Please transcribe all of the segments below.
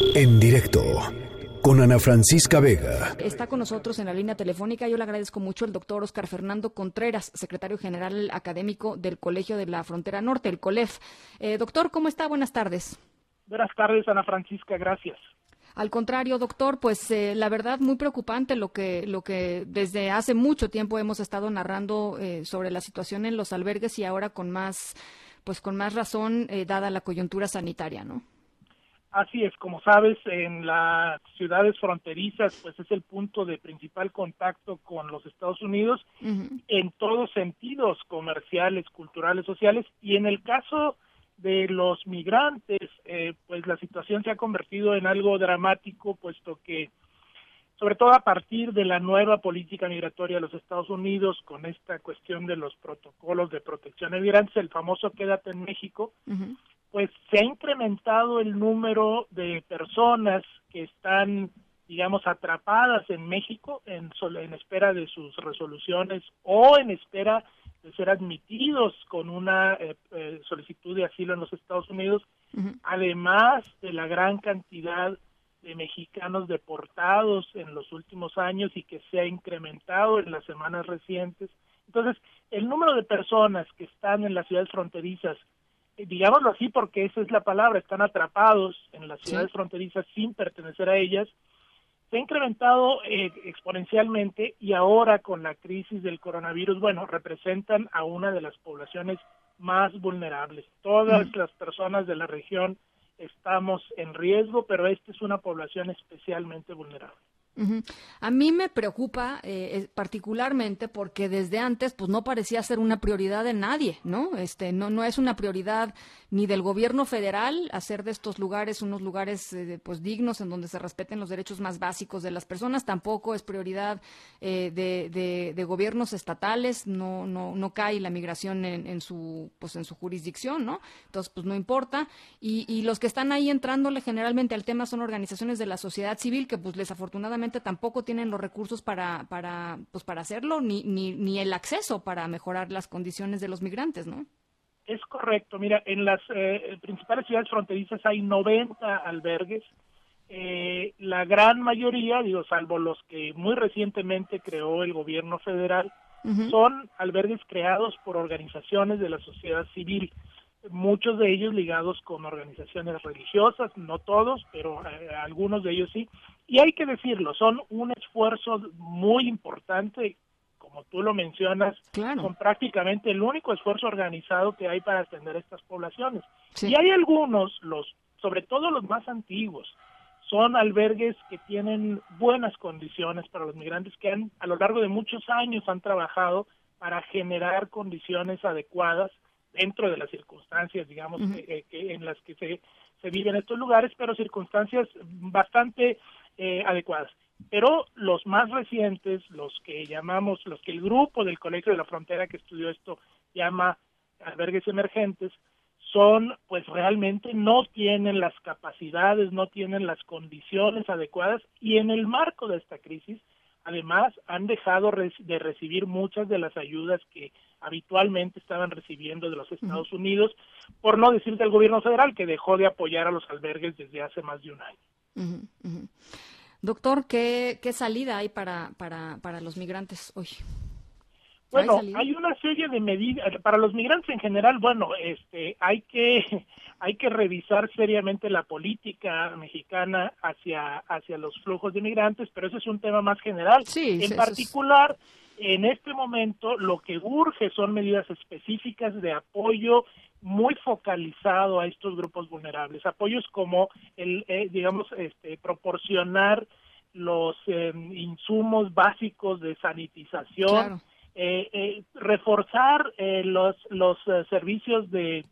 En directo con Ana Francisca Vega. Está con nosotros en la línea telefónica. Yo le agradezco mucho el doctor Oscar Fernando Contreras, secretario general académico del Colegio de la Frontera Norte, el COLEF. Eh, doctor, ¿cómo está? Buenas tardes. Buenas tardes, Ana Francisca. Gracias. Al contrario, doctor, pues eh, la verdad muy preocupante lo que lo que desde hace mucho tiempo hemos estado narrando eh, sobre la situación en los albergues y ahora con más pues con más razón dada la coyuntura sanitaria, ¿no? Así es, como sabes, en las ciudades fronterizas, pues es el punto de principal contacto con los Estados Unidos en todos sentidos, comerciales, culturales, sociales, y en el caso de los migrantes, eh, pues la situación se ha convertido en algo dramático, puesto que, sobre todo a partir de la nueva política migratoria de los Estados Unidos, con esta cuestión de los protocolos de protección de migrantes, el famoso Quédate en México, pues se ha incrementado el número de personas que están, digamos, atrapadas en México en, en espera de sus resoluciones o en espera de ser admitidos con una eh, eh, solicitud de asilo en los Estados Unidos, además de la gran cantidad de mexicanos deportados en los últimos años y que se ha incrementado en las semanas recientes. Entonces, el número de personas que están en las ciudades fronterizas digámoslo así porque esa es la palabra, están atrapados en las ciudades fronterizas sin pertenecer a ellas, se ha incrementado eh, exponencialmente y ahora con la crisis del coronavirus, bueno, representan a una de las poblaciones más vulnerables. Todas las personas de la región estamos en riesgo, pero esta es una población especialmente vulnerable. A mí me preocupa eh, particularmente porque desde antes pues no parecía ser una prioridad de nadie, ¿no? Este no no es una prioridad ni del gobierno federal hacer de estos lugares unos lugares eh, pues dignos en donde se respeten los derechos más básicos de las personas, tampoco es prioridad eh, de, de, gobiernos estatales, no no no cae la migración en, en, su pues en su jurisdicción, ¿no? Entonces pues no importa y, y los que están ahí entrándole generalmente al tema son organizaciones de la sociedad civil que pues desafortunadamente tampoco tienen los recursos para, para, pues para hacerlo, ni, ni, ni el acceso para mejorar las condiciones de los migrantes, ¿no? Es correcto. Mira, en las eh, principales ciudades fronterizas hay 90 albergues. Eh, la gran mayoría, digo, salvo los que muy recientemente creó el gobierno federal, son albergues creados por organizaciones de la sociedad civil muchos de ellos ligados con organizaciones religiosas, no todos, pero eh, algunos de ellos sí. Y hay que decirlo, son un esfuerzo muy importante, como tú lo mencionas, son prácticamente el único esfuerzo organizado que hay para atender estas poblaciones. Y hay algunos, los, sobre todo los más antiguos, son albergues que tienen buenas condiciones para los migrantes que han a lo largo de muchos años han trabajado para generar condiciones adecuadas dentro de las circunstancias, digamos, que, en las que se, se viven estos lugares, pero circunstancias bastante eh, adecuadas. Pero los más recientes, los que llamamos, los que el grupo del Colegio de la Frontera que estudió esto llama albergues emergentes, son, pues realmente no tienen las capacidades, no tienen las condiciones adecuadas y en el marco de esta crisis, además, han dejado de recibir muchas de las ayudas que habitualmente estaban recibiendo de los Estados Unidos, por no decir del gobierno federal, que dejó de apoyar a los albergues desde hace más de un año. Doctor, ¿qué, ¿qué, salida hay para, para, para los migrantes hoy? Bueno, ¿Hay, una serie de medidas para los migrantes en general. Bueno, este, hay que hay que revisar seriamente la política mexicana hacia hacia los flujos de migrantes, pero ese es un tema más general. Sí, en particular, en este momento lo que urge son medidas específicas de apoyo muy focalizado a estos grupos vulnerables, apoyos como el, eh, digamos, este, proporcionar los em, insumos básicos de sanitización, eh, eh, reforzar los los servicios de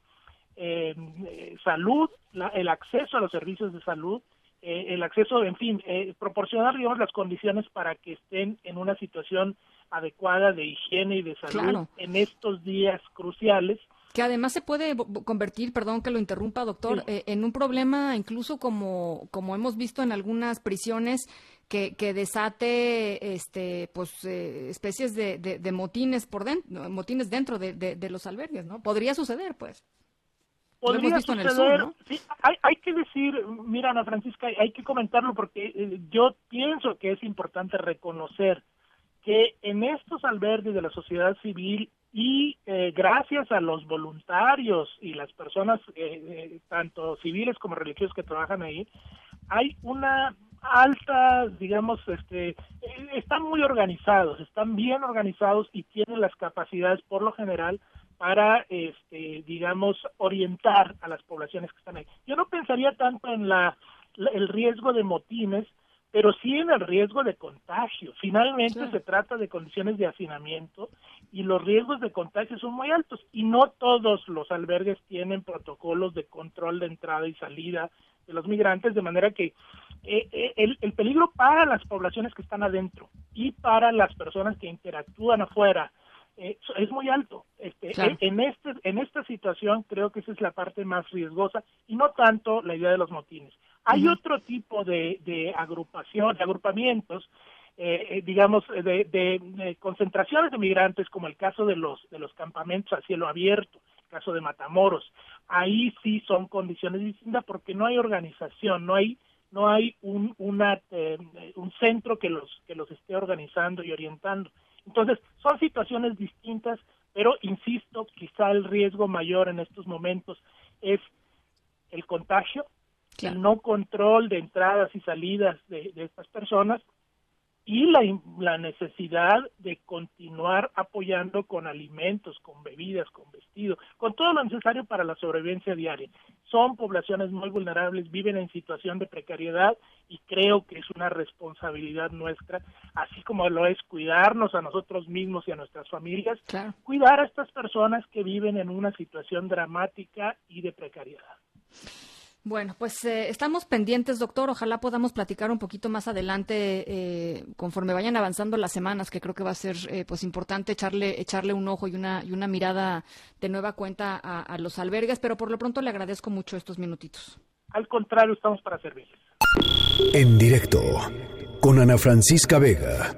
em, salud, el acceso a los servicios de salud, el acceso, en fin, proporcionar, digamos, las condiciones para que estén en una situación adecuada de higiene y de salud en estos días cruciales. Que además se puede convertir, perdón que lo interrumpa, doctor, eh, en un problema incluso como, como hemos visto en algunas prisiones que, que desate este, pues, eh, especies de, de, motines por dentro, motines dentro de, de, los albergues, ¿no? Podría suceder, pues. Podría suceder, sí, hay, hay, que decir, mira Ana Francisca, hay que comentarlo porque eh, yo pienso que es importante reconocer que en estos albergues de la sociedad civil y eh, gracias a los voluntarios y las personas, eh, eh, tanto civiles como religiosos que trabajan ahí, hay una alta, digamos, este, están muy organizados, están bien organizados y tienen las capacidades, por lo general, para, este, digamos, orientar a las poblaciones que están ahí. Yo no pensaría tanto en la el riesgo de motines, pero sí en el riesgo de contagio. Finalmente se trata de condiciones de hacinamiento y los riesgos de contagio son muy altos y no todos los albergues tienen protocolos de control de entrada y salida de los migrantes, de manera que eh, eh, el, el, peligro para las poblaciones que están adentro y para las personas que interactúan afuera eh, es muy alto. Este, en, este, en esta situación creo que esa es la parte más riesgosa y no tanto la idea de los motines. Hay otro tipo de, de agrupación, de agrupamientos, eh, eh digamos, de, de, concentraciones de migrantes, como el caso de los, de los campamentos a cielo abierto, el caso de Matamoros. Ahí sí son condiciones distintas porque no hay organización, no hay no hay un, una, eh, un centro que los, que los esté organizando y orientando. Entonces, son situaciones distintas, pero insisto, quizá el riesgo mayor en estos momentos es el contagio, el no control de entradas y salidas de, estas personas y la, la, necesidad de continuar apoyando con alimentos, con bebidas, con vestidos, con todo lo necesario para la sobrevivencia diaria. Son poblaciones muy vulnerables, viven en situación de precariedad y creo que es una responsabilidad nuestra, así como lo es cuidarnos a nosotros mismos y a nuestras familias, cuidar a estas personas que viven en una situación dramática y de precariedad. Bueno, pues eh, estamos pendientes, doctor. Ojalá podamos platicar un poquito más adelante eh, conforme vayan avanzando las semanas, que creo que va a ser eh, pues importante echarle echarle un ojo y una y una mirada de nueva cuenta a, a, los albergues. Pero por lo pronto le agradezco mucho estos minutitos. Al contrario, estamos para servirles. En directo con Ana Francisca Vega.